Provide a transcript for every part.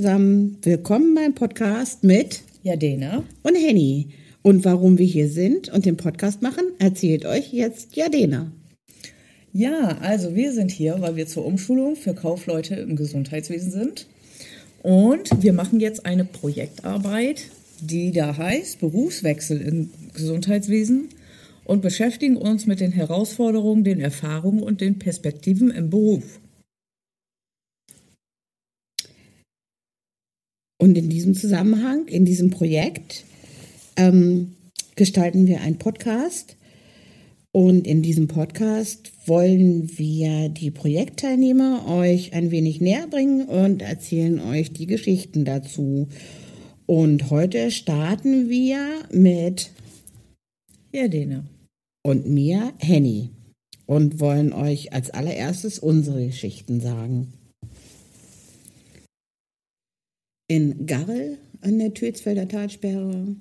Zusammen, willkommen beim Podcast mit Jadena und Henny. Und warum wir hier sind und den Podcast machen, erzählt euch jetzt Jadena. Ja, also wir sind hier, weil wir zur Umschulung für Kaufleute im Gesundheitswesen sind. Und wir machen jetzt eine Projektarbeit, die da heißt Berufswechsel im Gesundheitswesen und beschäftigen uns mit den Herausforderungen, den Erfahrungen und den Perspektiven im Beruf. Und in diesem Zusammenhang, in diesem Projekt, ähm, gestalten wir einen Podcast. Und in diesem Podcast wollen wir die Projektteilnehmer euch ein wenig näher bringen und erzählen euch die Geschichten dazu. Und heute starten wir mit Jadena. und mir, Henny, und wollen euch als allererstes unsere Geschichten sagen. In Garrel an der Türzfelder Talsperre.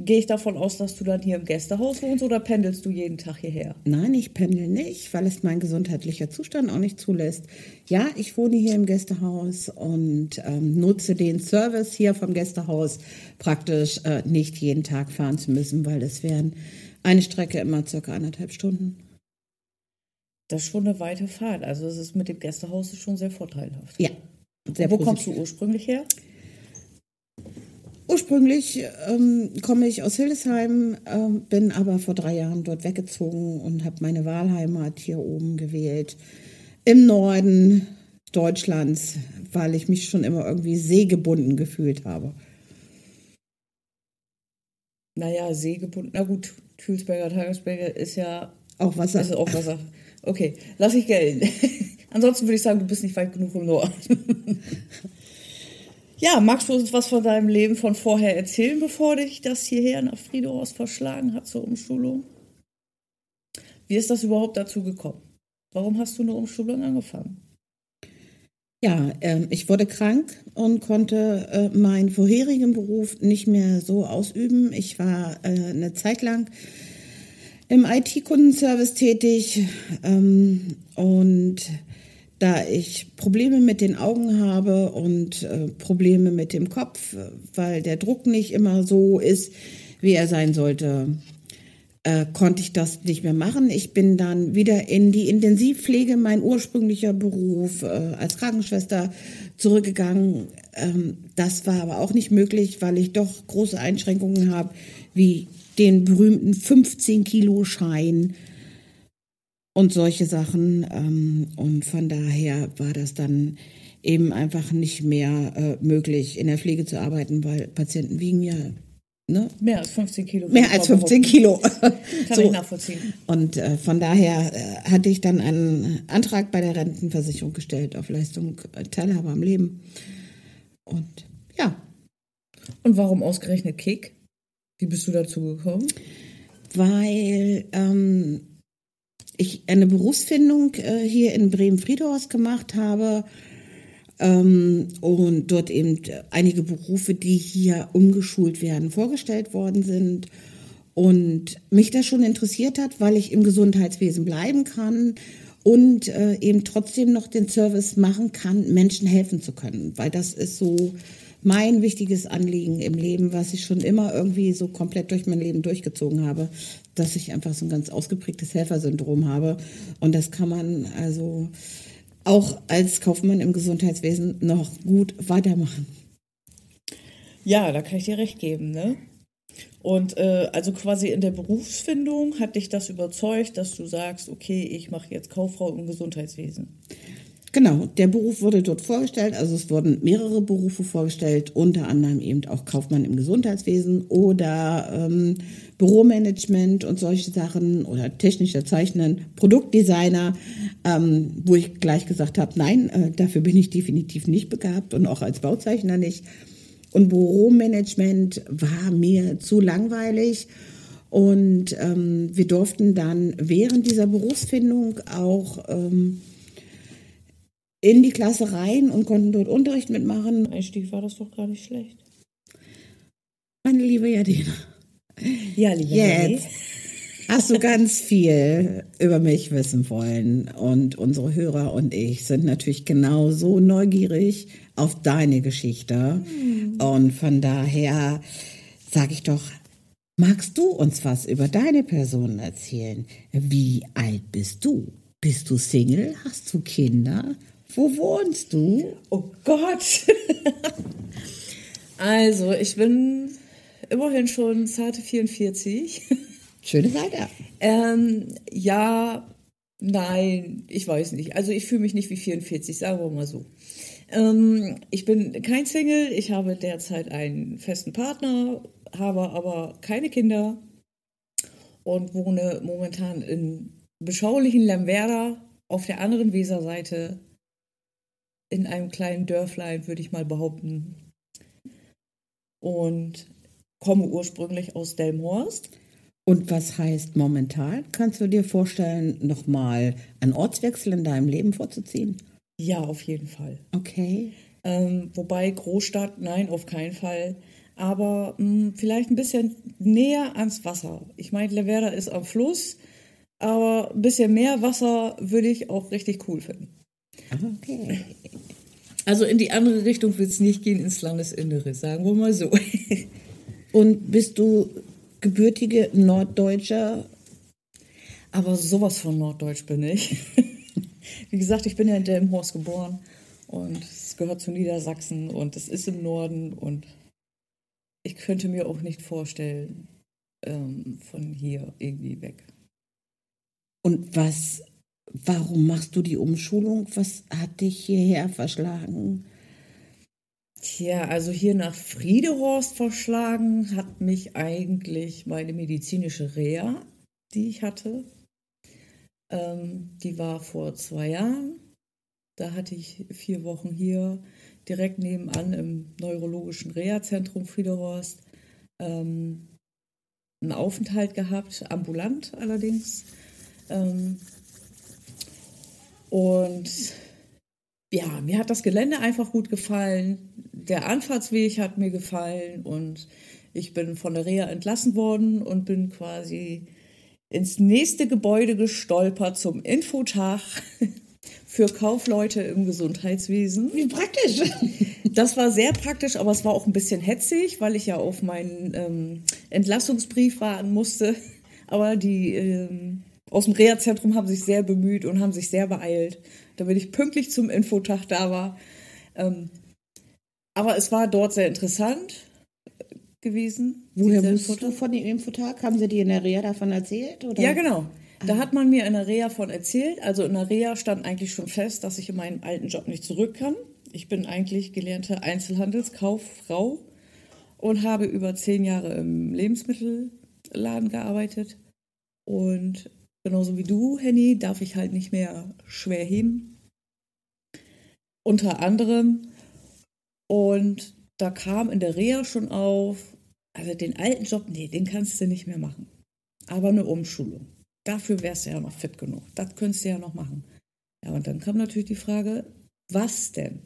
Gehe ich davon aus, dass du dann hier im Gästehaus wohnst oder pendelst du jeden Tag hierher? Nein, ich pendel nicht, weil es mein gesundheitlicher Zustand auch nicht zulässt. Ja, ich wohne hier im Gästehaus und ähm, nutze den Service hier vom Gästehaus praktisch äh, nicht jeden Tag fahren zu müssen, weil das wären eine Strecke immer circa anderthalb Stunden. Das ist schon eine weite Fahrt. Also es ist mit dem Gästehaus schon sehr vorteilhaft. Ja, sehr Wo positiv. kommst du ursprünglich her? Ursprünglich ähm, komme ich aus Hildesheim, ähm, bin aber vor drei Jahren dort weggezogen und habe meine Wahlheimat hier oben gewählt. Im Norden Deutschlands, weil ich mich schon immer irgendwie seegebunden gefühlt habe. Naja, seegebunden. Na gut, Thülsberger, Tagesberger ist ja Auch Wasser. ist auch Wasser. Okay, lass ich gelten. Ansonsten würde ich sagen, du bist nicht weit genug im Norden. ja, magst du uns was von deinem Leben von vorher erzählen, bevor dich das hierher nach Friedehorst verschlagen hat zur Umschulung? Wie ist das überhaupt dazu gekommen? Warum hast du eine Umschulung angefangen? Ja, ähm, ich wurde krank und konnte äh, meinen vorherigen Beruf nicht mehr so ausüben. Ich war äh, eine Zeit lang im IT-Kundenservice tätig ähm, und da ich Probleme mit den Augen habe und äh, Probleme mit dem Kopf, weil der Druck nicht immer so ist, wie er sein sollte, äh, konnte ich das nicht mehr machen. Ich bin dann wieder in die Intensivpflege, mein ursprünglicher Beruf äh, als Krankenschwester, zurückgegangen. Ähm, das war aber auch nicht möglich, weil ich doch große Einschränkungen habe, wie den berühmten 15 Kilo Schein und solche Sachen. Ähm, und von daher war das dann eben einfach nicht mehr äh, möglich, in der Pflege zu arbeiten, weil Patienten wiegen ja ne, Mehr als 15 Kilo. mehr als 15 Kilo. Kann So. ich nachvollziehen. Und äh, von daher äh, hatte ich dann einen Antrag bei der Rentenversicherung gestellt auf Leistung äh, Teilhabe am Leben. Und ja, Und warum ausgerechnet Kick? Wie bist du dazu gekommen? weil ähm, ich eine Berufsfindung äh, hier in Bremen-Friedhorst gemacht habe ähm, und dort eben einige Berufe, die hier umgeschult werden, vorgestellt worden sind. Und mich das schon interessiert hat, weil ich im Gesundheitswesen bleiben kann und äh, eben trotzdem noch den Service machen kann, Menschen helfen zu können. Weil das ist so mein wichtiges Anliegen im Leben, was ich schon immer irgendwie so komplett durch mein Leben durchgezogen habe, dass ich einfach so ein ganz ausgeprägtes Helfersyndrom habe. Und das kann man also auch als Kaufmann im Gesundheitswesen noch gut weitermachen. Ja, da kann ich dir recht geben, ne? Und äh, also quasi in der Berufsfindung hat dich das überzeugt, dass du sagst, okay, ich mache jetzt Kauffrau im Gesundheitswesen. Genau, der Beruf wurde dort vorgestellt, also es wurden mehrere Berufe vorgestellt, unter anderem eben auch Kaufmann im Gesundheitswesen oder ähm, Büromanagement und solche Sachen oder technischer Zeichnen, Produktdesigner, ähm, wo ich gleich gesagt habe, nein, äh, dafür bin ich definitiv nicht begabt und auch als Bauzeichner nicht. Und Büromanagement war mir zu langweilig. Und ähm, wir durften dann während dieser Berufsfindung auch ähm, in die Klasse rein und konnten dort Unterricht mitmachen. Einstieg war das doch gar nicht schlecht. Meine liebe Jadina, Ja, liebe Jetzt. Hast du ganz viel über mich wissen wollen. Und unsere Hörer und ich sind natürlich genauso neugierig auf deine Geschichte. Mhm. Und von daher sage ich doch, magst du uns was über deine Person erzählen? Wie alt bist du? Bist du Single? Hast du Kinder? Wo wohnst du? Oh Gott! also, ich bin immerhin schon zarte 44. Schöne Seite. Ähm, ja, nein, ich weiß nicht. Also ich fühle mich nicht wie 44, sagen wir mal so. Ähm, ich bin kein Single, ich habe derzeit einen festen Partner, habe aber keine Kinder und wohne momentan in beschaulichen Lemwerder auf der anderen Weserseite in einem kleinen Dörflein, würde ich mal behaupten. Und komme ursprünglich aus Delmhorst. Und was heißt momentan? Kannst du dir vorstellen, nochmal einen Ortswechsel in deinem Leben vorzuziehen? Ja, auf jeden Fall. Okay. Ähm, wobei Großstadt, nein, auf keinen Fall. Aber mh, hm, vielleicht ein bisschen näher ans Wasser. Ich meine, Leverda ist am Fluss, aber ein bisschen mehr Wasser würde ich auch richtig cool finden. Okay. Also in die andere Richtung wird es nicht gehen, ins Landesinnere, sagen wir mal so. Und bist du gebürtige Norddeutscher? Aber sowas von Norddeutsch bin ich. Wie gesagt, ich bin ja in Delmenhorst geboren und es gehört zu Niedersachsen und es ist im Norden und ich könnte mir auch nicht vorstellen, ähm, von hier irgendwie weg. Und was, warum machst du die Umschulung? Was hat dich hierher verschlagen? Tja, also hier nach Friedehorst verschlagen hat mich eigentlich meine medizinische Reha, die ich hatte. Ähm, die war vor zwei Jahren. Da hatte ich vier Wochen hier direkt nebenan im neurologischen Reha-Zentrum Friedehorst ähm, einen Aufenthalt gehabt, ambulant allerdings. Ähm, und ja, mir hat das Gelände einfach gut gefallen. Der Anfahrtsweg hat mir gefallen und ich bin von der Reha entlassen worden und bin quasi ins nächste Gebäude gestolpert zum Infotag für Kaufleute im Gesundheitswesen. Wie praktisch. Das war sehr praktisch, aber es war auch ein bisschen hetzig, weil ich ja auf meinen ähm, Entlassungsbrief warten musste. Aber die ähm, aus dem Reha-Zentrum haben sich sehr bemüht und haben sich sehr beeilt, damit ich pünktlich zum Infotag da war. Ähm, aber es war dort sehr interessant gewesen. Woher wusstest du von dem Infotag? Haben sie dir in der Reha davon erzählt? Oder? Ja, genau. Da ah. hat man mir in der Reha von erzählt. Also in der Reha stand eigentlich schon fest, dass ich in meinen alten Job nicht zurück kann. Ich bin eigentlich gelernte Einzelhandelskauffrau und habe über zehn Jahre im Lebensmittelladen gearbeitet. Und genauso wie du, Henny, darf ich halt nicht mehr schwer heben. Unter anderem. Und da kam in der Reha schon auf, also den alten Job, nee, den kannst du nicht mehr machen. Aber eine Umschulung. Dafür wärst du ja noch fit genug. Das könntest du ja noch machen. Ja, und dann kam natürlich die Frage, was denn?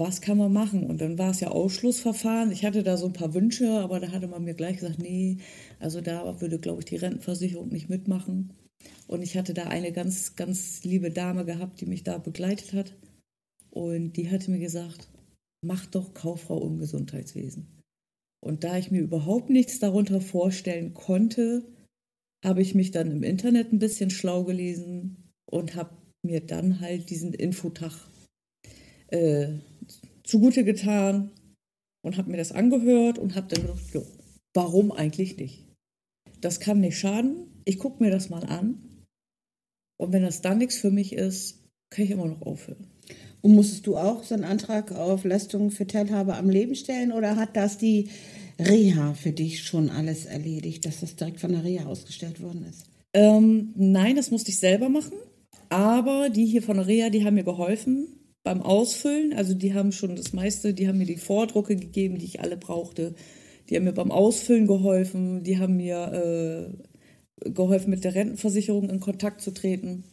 Was kann man machen? Und dann war es ja Ausschlussverfahren. Ich hatte da so ein paar Wünsche, aber da hatte man mir gleich gesagt, nee, also da würde, glaube ich, die Rentenversicherung nicht mitmachen. Und ich hatte da eine ganz, ganz liebe Dame gehabt, die mich da begleitet hat. Und die hatte mir gesagt, mach doch Kauffrau im Gesundheitswesen. Und da ich mir überhaupt nichts darunter vorstellen konnte, habe ich mich dann im Internet ein bisschen schlau gelesen und habe mir dann halt diesen Infotag äh, zugute getan und habe mir das angehört und habe dann gedacht, jo, warum eigentlich nicht? Das kann nicht schaden. Ich gucke mir das mal an. Und wenn das dann nichts für mich ist, kann ich immer noch aufhören. Und musstest du auch so einen Antrag auf Leistungen für Teilhabe am Leben stellen oder hat das die Reha für dich schon alles erledigt, dass das direkt von der Reha ausgestellt worden ist? Ähm, nein, das musste ich selber machen. Aber die hier von der Reha, die haben mir geholfen beim Ausfüllen. Also die haben schon das meiste, die haben mir die Vordrucke gegeben, die ich alle brauchte. Die haben mir beim Ausfüllen geholfen. Die haben mir äh, geholfen, mit der Rentenversicherung in Kontakt zu treten.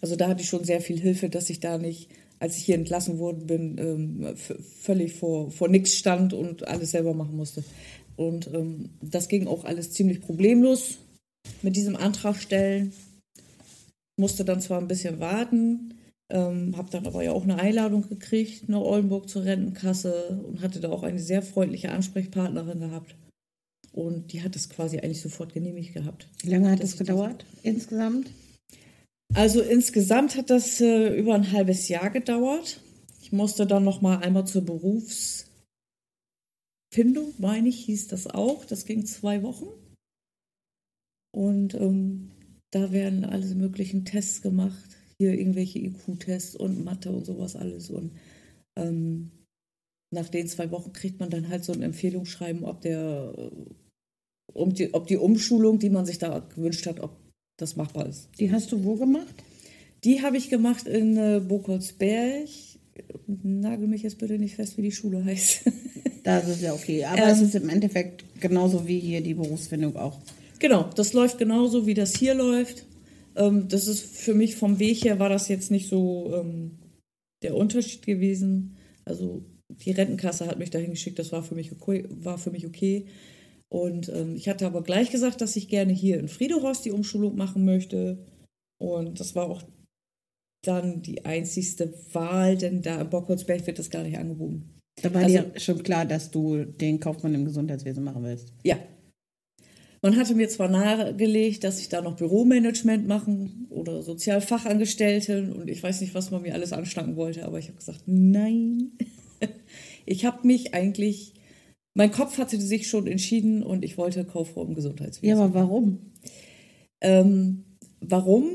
Also da hatte ich schon sehr viel Hilfe, dass ich da nicht, als ich hier entlassen worden bin, ähm, völlig vor, vor nichts stand und alles selber machen musste. Und ähm, das ging auch alles ziemlich problemlos. mit diesem Antrag stellen. Musste dann zwar ein bisschen warten, ähm, habe dann aber ja auch eine Einladung gekriegt nach Oldenburg zur Rentenkasse und hatte da auch eine sehr freundliche Ansprechpartnerin gehabt. Und die hat es quasi eigentlich sofort genehmigt gehabt. Wie lange hat das gedauert insgesamt? Also insgesamt hat das äh, über ein halbes Jahr gedauert. Ich musste dann noch mal einmal zur Berufsfindung, meine ich, hieß das auch. Das ging zwei Wochen. Und ähm, da werden alle möglichen Tests gemacht. Hier irgendwelche IQ-Tests und Mathe und sowas alles. Und ähm, nach den zwei Wochen kriegt man dann halt so ein Empfehlungsschreiben, ob der, um die, ob die Umschulung, die man sich da gewünscht hat, ob das machbar ist. Die hast du wo gemacht? Die habe ich gemacht in äh, Bokolsberg. Nagel mich jetzt bitte nicht fest, wie die Schule heißt. Das ist ja okay. Aber ähm, es ist im Endeffekt genauso wie hier die Berufsfindung auch. Genau, das läuft genauso, wie das hier läuft. Ähm, das ist für mich vom Weg her war das jetzt nicht so ähm, der Unterschied gewesen. Also die Rentenkasse hat mich dahin geschickt, das war für mich okay. War für mich okay. Und ähm, ich hatte aber gleich gesagt, dass ich gerne hier in Friedehorst die Umschulung machen möchte. Und das war auch dann die einzigste Wahl, denn da in Bockholzberg wird das gar nicht angeboten. Da war also, dir schon klar, dass du den Kaufmann im Gesundheitswesen machen willst. Ja. Man hatte mir zwar nahegelegt, dass ich da noch Büromanagement machen oder Sozialfachangestellte und ich weiß nicht, was man mir alles anschlagen wollte, aber ich habe gesagt, nein. Ich habe mich eigentlich, mein Kopf hatte sich schon entschieden und ich wollte Kauffrau im Gesundheitswesen. Ja, aber warum? Ähm, warum?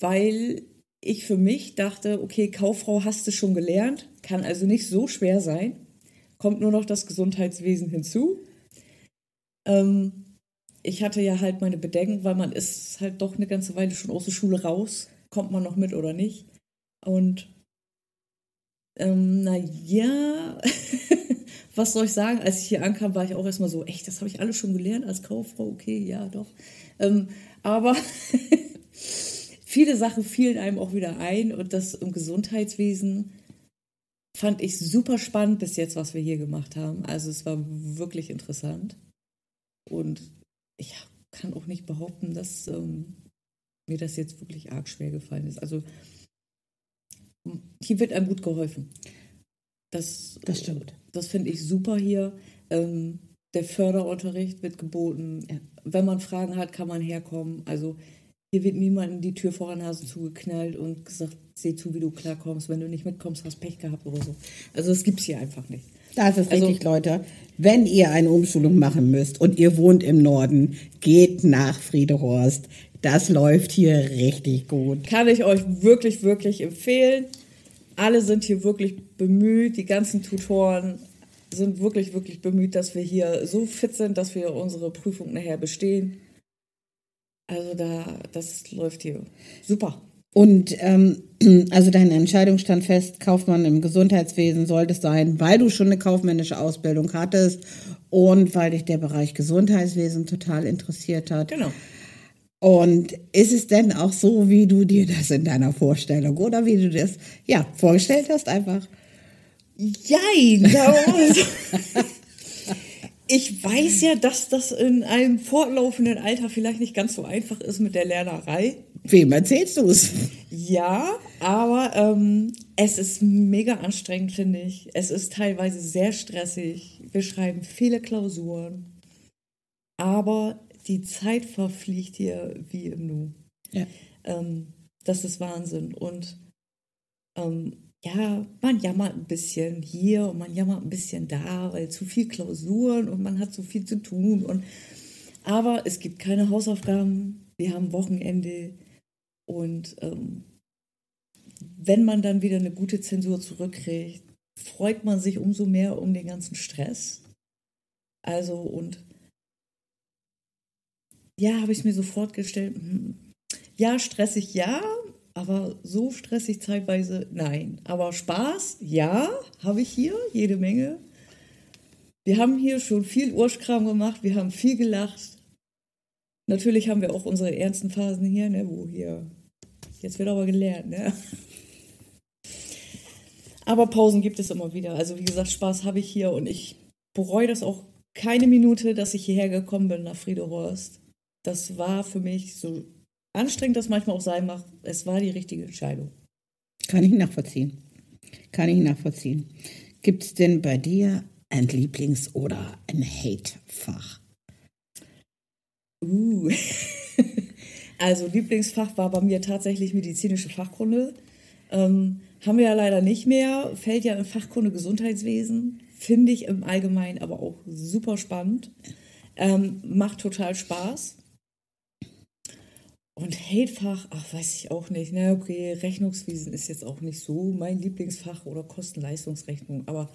Weil ich für mich dachte, okay, Kauffrau hast du schon gelernt, kann also nicht so schwer sein. Kommt nur noch das Gesundheitswesen hinzu. Ähm, ich hatte ja halt meine Bedenken, weil man ist halt doch eine ganze Weile schon aus der Schule raus. Kommt man noch mit oder nicht? Und ähm, naja, was soll ich sagen? Als ich hier ankam, war ich auch erstmal so, echt, das habe ich alles schon gelernt als Kauffrau, okay, ja, doch. Ähm, aber viele Sachen fielen einem auch wieder ein und das im Gesundheitswesen fand ich super spannend bis jetzt, was wir hier gemacht haben. Also es war wirklich interessant. Und ich kann auch nicht behaupten, dass ähm, mir das jetzt wirklich arg schwer gefallen ist. Also hier wird einem gut geholfen. Das, das stimmt. Das finde ich super hier. Ähm, der Förderunterricht wird geboten. Ja. Wenn man Fragen hat, kann man herkommen. Also hier wird niemandem die Tür vor der Nase zugeknallt und gesagt, seh zu, wie du klarkommst. Wenn du nicht mitkommst, hast Pech gehabt oder so. Also das gibt es hier einfach nicht. Das ist also, richtig, Leute. Wenn ihr eine Umschulung machen müsst und ihr wohnt im Norden, geht nach Friedehorst. Das läuft hier richtig gut. Kann ich euch wirklich, wirklich empfehlen. Alle sind hier wirklich bemüht. Die ganzen Tutoren sind wirklich, wirklich bemüht, dass wir hier so fit sind, dass wir unsere Prüfung nachher bestehen. Also da, das läuft hier super. Und ähm, also deine Entscheidung stand fest, Kaufmann im Gesundheitswesen sollte es sein, weil du schon eine kaufmännische Ausbildung hattest und weil dich der Bereich Gesundheitswesen total interessiert hat. Genau. Und ist es denn auch so, wie du dir das in deiner Vorstellung oder wie du das ja vorgestellt hast einfach? Jein. ich weiß ja, dass das in einem fortlaufenden Alter vielleicht nicht ganz so einfach ist mit der Lernerei. Wem erzählst du es? Ja, aber ähm, es ist mega anstrengend, finde ich. Es ist teilweise sehr stressig. Wir schreiben viele Klausuren. Aber die Zeit verfliegt hier wie im Nu. Ja. Ähm, das ist Wahnsinn. Und ähm, ja, man jammert ein bisschen hier und man jammert ein bisschen da, weil zu viel Klausuren und man hat zu viel zu tun. Und, aber es gibt keine Hausaufgaben. Wir haben Wochenende. Und ähm, wenn man dann wieder eine gute Zensur zurückkriegt, freut man sich umso mehr um den ganzen Stress. Also und ja, habe ich mir so fortgestellt, hm, ja, stressig, ja, aber so stressig zeitweise, nein. Aber Spaß, ja, habe ich hier, jede Menge. Wir haben hier schon viel Urschkram gemacht, wir haben viel gelacht. Natürlich haben wir auch unsere ernsten Phasen hier, ne, wo hier, jetzt wird aber gelernt, ne. Aber Pausen gibt es immer wieder. Also wie gesagt, Spaß habe ich hier und ich bereue das auch keine Minute, dass ich hierher gekommen bin nach Friedehorst das war für mich so anstrengend, das manchmal auch sein mag. Es war die richtige Entscheidung. Kann ich nachvollziehen. Kann ich nachvollziehen. Gibt es denn bei dir ein Lieblings- oder ein Hate-Fach? Uh. also Lieblingsfach war bei mir tatsächlich medizinische Fachkunde. Ähm, haben wir ja leider nicht mehr. Fällt ja in Fachkunde Gesundheitswesen. Finde ich im Allgemeinen aber auch super spannend. Ähm, macht total Spaß. Und Hatefach, ach, weiß ich auch nicht. Na, okay, Rechnungswesen ist jetzt auch nicht so mein Lieblingsfach oder Kosten-Leistungsrechnung, aber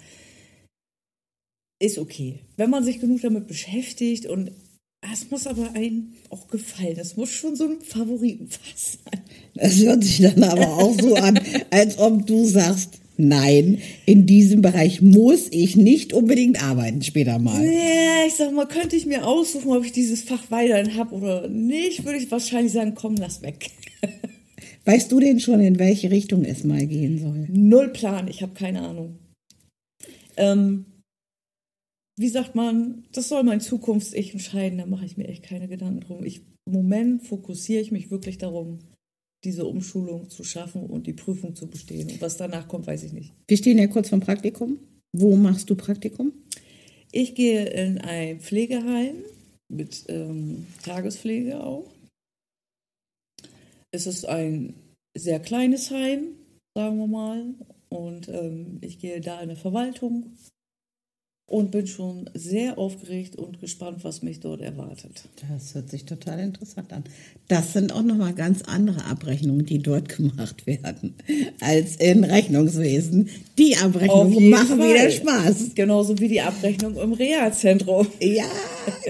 ist okay. Wenn man sich genug damit beschäftigt und es muss aber einem auch gefallen. Das muss schon so ein Favoritenfach sein. Das hört sich dann aber auch so an, als ob du sagst, nein, in diesem Bereich muss ich nicht unbedingt arbeiten später mal. Nee, ich sag mal, könnte ich mir aussuchen, ob ich dieses Fach weiterhin habe oder nicht, würde ich wahrscheinlich sagen, komm, lass weg. Weißt du denn schon, in welche Richtung es mal gehen soll? Null Plan, ich habe keine Ahnung. Ähm, wie sagt man, das soll mein Zukunfts-Ich entscheiden, da mache ich mir echt keine Gedanken drum. Ich, Im Moment fokussiere ich mich wirklich darum, diese Umschulung zu schaffen und die Prüfung zu bestehen. Und was danach kommt, weiß ich nicht. Wir stehen ja kurz vom Praktikum. Wo machst du Praktikum? Ich gehe in ein Pflegeheim mit ähm, Tagespflege auch. Es ist ein sehr kleines Heim, sagen wir mal. Und ähm, ich gehe da in eine Verwaltung und bin schon sehr aufgeregt und gespannt, was mich dort erwartet. Das hört sich total interessant an. Das sind auch nochmal ganz andere Abrechnungen, die dort gemacht werden, als in Rechnungswesen. Die Abrechnungen machen Fall. wieder Spaß. Genauso wie die Abrechnung im Realzentrum. Ja,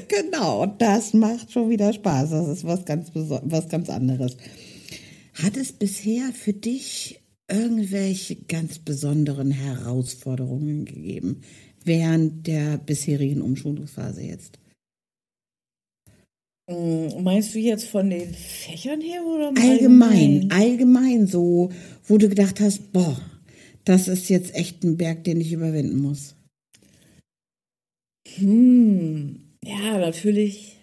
genau. Das macht schon wieder Spaß. Das ist was ganz, was ganz anderes. Hat es bisher für dich irgendwelche ganz besonderen Herausforderungen gegeben? Während der bisherigen Umschulungsphase jetzt? Mm, meinst du jetzt von den Fächern her oder allgemein? Allgemein, allgemein so, wo du gedacht hast, boah, das ist jetzt echt ein Berg, den ich überwinden muss. Hm, ja, natürlich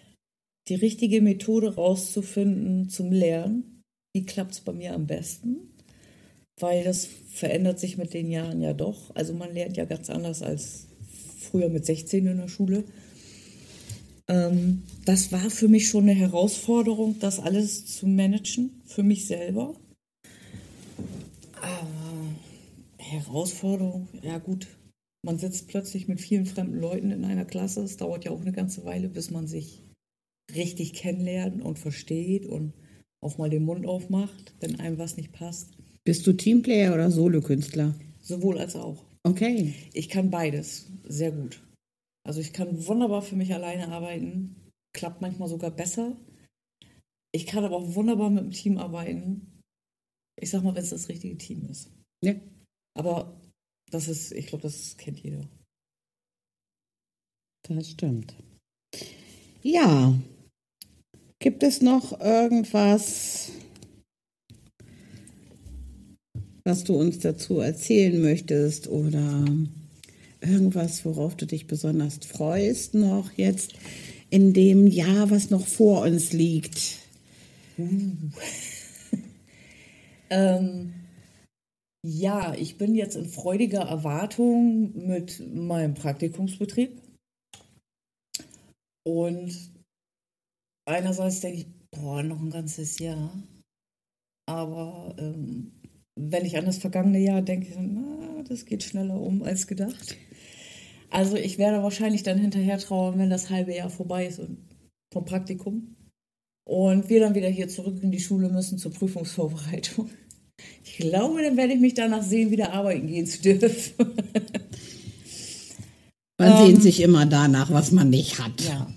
die richtige Methode rauszufinden zum Lernen. Wie klappt es bei mir am besten? Weil das verändert sich mit den Jahren ja doch. Also man lernt ja ganz anders als früher mit 16 in der Schule. Ähm, das war für mich schon eine Herausforderung, das alles zu managen, für mich selber. Aber Herausforderung, ja gut, man sitzt plötzlich mit vielen fremden Leuten in einer Klasse. Es dauert ja auch eine ganze Weile, bis man sich richtig kennenlernt und versteht und auch mal den Mund aufmacht, wenn einem was nicht passt. Bist du Teamplayer oder Solokünstler? Sowohl als auch. Okay. Ich kann beides sehr gut. Also ich kann wunderbar für mich alleine arbeiten, klappt manchmal sogar besser. Ich kann aber auch wunderbar mit dem Team arbeiten. Ich sag mal, wenn es das richtige Team ist. Ja. Aber das ist, ich glaube, das kennt jeder. Das stimmt. Ja. Gibt es noch irgendwas, was du uns dazu erzählen möchtest oder irgendwas, worauf du dich besonders freust noch jetzt in dem Jahr, was noch vor uns liegt? Uh. ähm, ja, ich bin jetzt in freudiger Erwartung mit meinem Praktikumsbetrieb. Und einerseits denke ich, boah, noch ein ganzes Jahr. Aber ähm, wenn ich an das vergangene Jahr denke, na, das geht schneller um als gedacht. Also ich werde wahrscheinlich dann hinterher trauern, wenn das halbe Jahr vorbei ist und vom Praktikum. Und wir dann wieder hier zurück in die Schule müssen zur Prüfungsvorbereitung. Ich glaube, dann werde ich mich danach sehen, wieder arbeiten gehen zu dürfen. Man ähm, sehnt sich immer danach, was man nicht hat. Ja.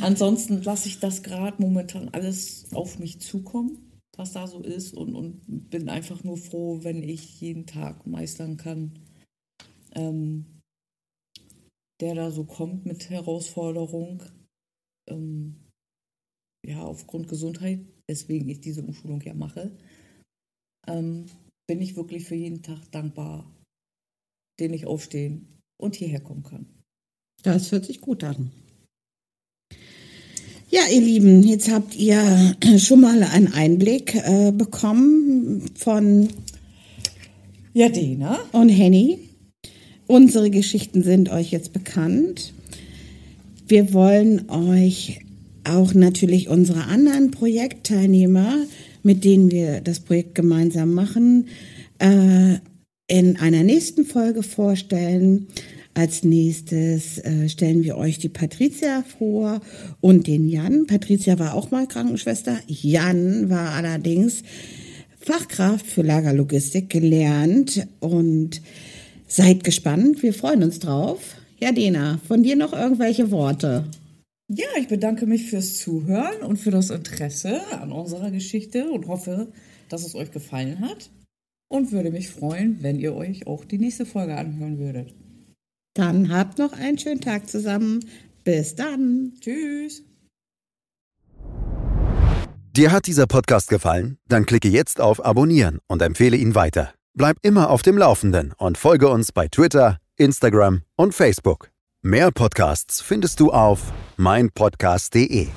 Ansonsten lasse ich das gerade momentan alles auf mich zukommen was da so ist und, und bin einfach nur froh, wenn ich jeden Tag meistern kann, ähm, der da so kommt mit Herausforderung. Ähm, ja, aufgrund Gesundheit, weswegen ich diese Umschulung ja mache, ähm, bin ich wirklich für jeden Tag dankbar, den ich aufstehen und hierher kommen kann. Das hört sich gut an. Ja, ihr Lieben, jetzt habt ihr schon mal einen Einblick äh, bekommen von Jadena und Henny. Unsere Geschichten sind euch jetzt bekannt. Wir wollen euch auch natürlich unsere anderen Projektteilnehmer, mit denen wir das Projekt gemeinsam machen, äh, in einer nächsten Folge vorstellen. Als nächstes äh, stellen wir euch die Patricia vor und den Jan. Patricia war auch mal Krankenschwester. Jan war allerdings Fachkraft für Lagerlogistik gelernt und seid gespannt. Wir freuen uns drauf. Ja, Dena, von dir noch irgendwelche Worte? Ja, ich bedanke mich fürs Zuhören und für das Interesse an unserer Geschichte und hoffe, dass es euch gefallen hat. Und würde mich freuen, wenn ihr euch auch die nächste Folge anhören würdet. Dann habt noch einen schönen Tag zusammen. Bis dann. Tschüss. Dir hat dieser Podcast gefallen? Dann klicke jetzt auf Abonnieren und empfehle ihn weiter. Bleib immer auf dem Laufenden und folge uns bei Twitter, Instagram und Facebook. Mehr Podcasts findest du auf meinpodcast.de.